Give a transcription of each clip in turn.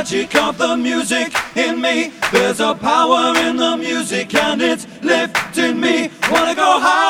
magic of the music in me. There's a power in the music and it's lifting me. Wanna go high?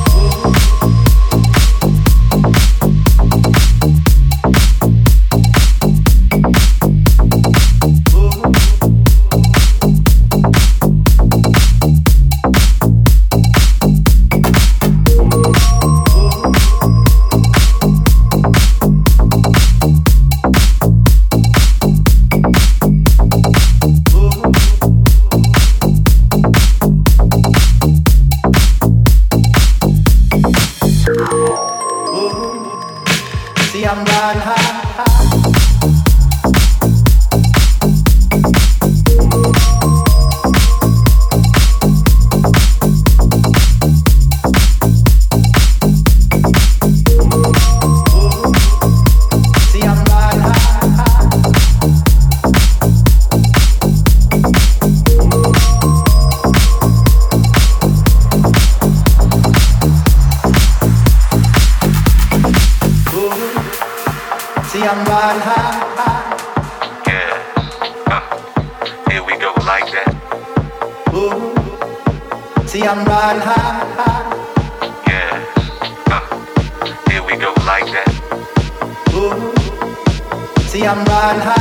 stop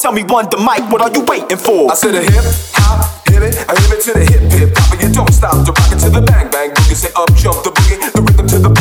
Tell me one the mic, what are you waiting for? I said a hip hop, hit it, I hit it to the hip hip hop, and you don't stop. To rock it to the bang bang boogie, say up jump the boogie, the rhythm to the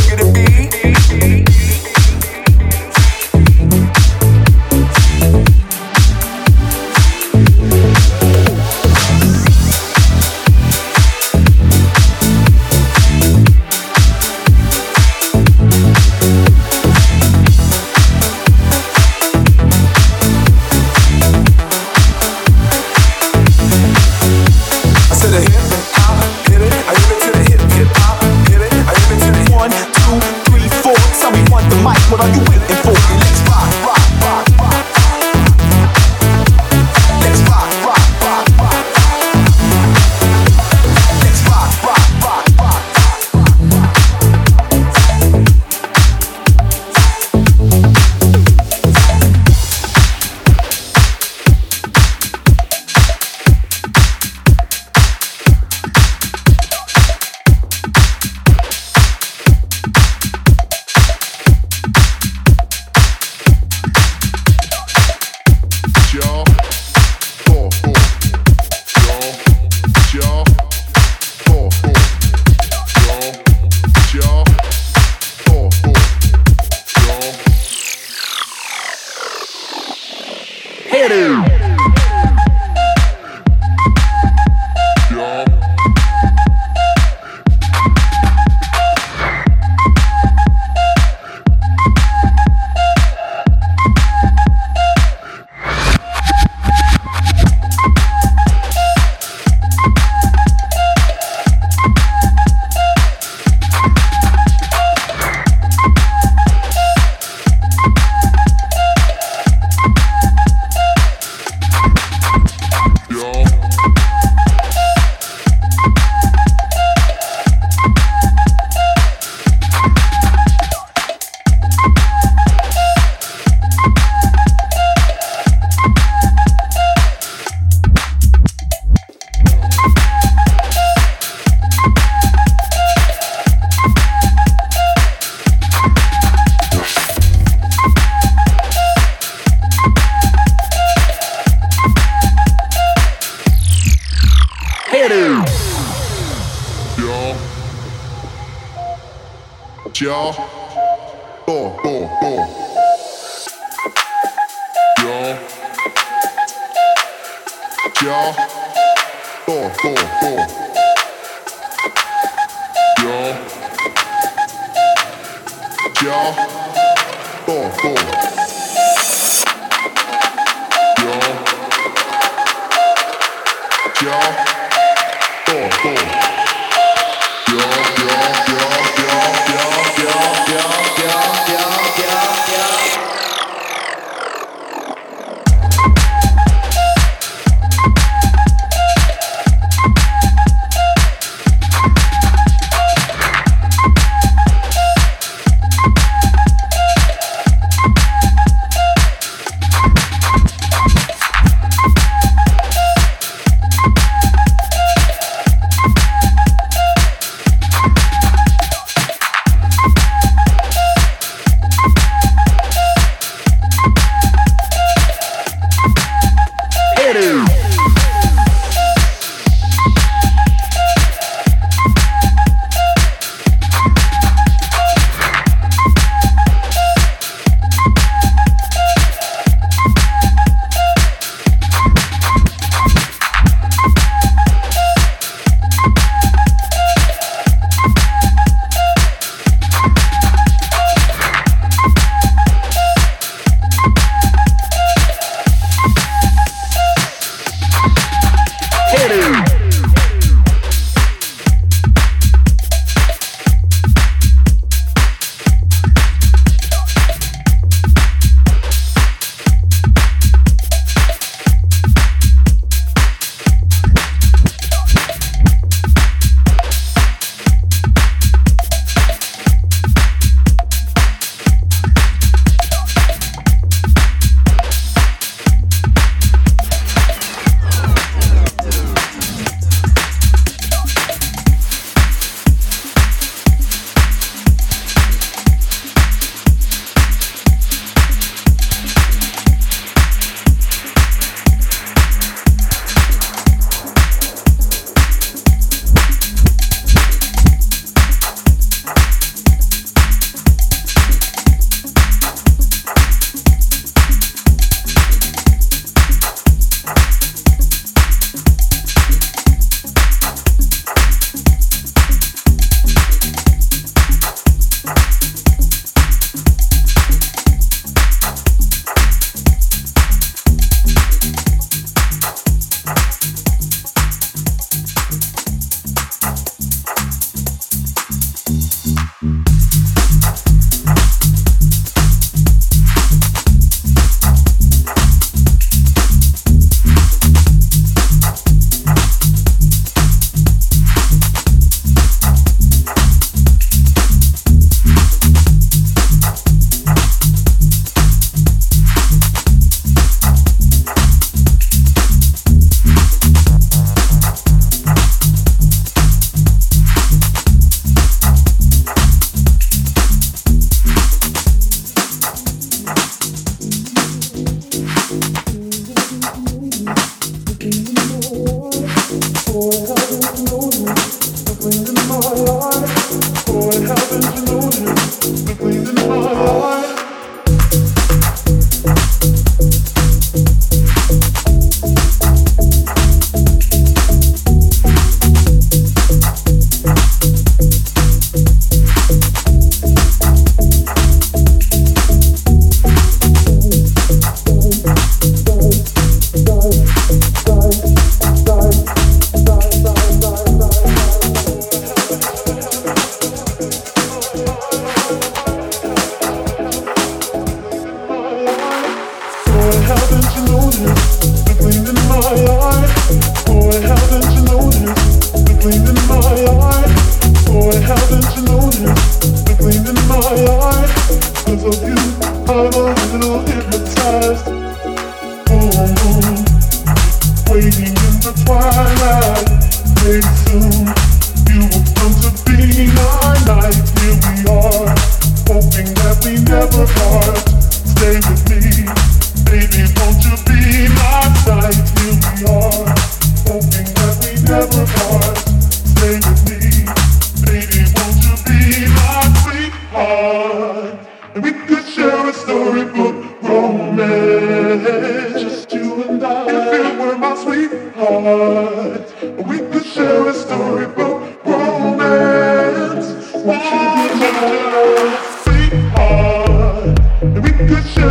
We could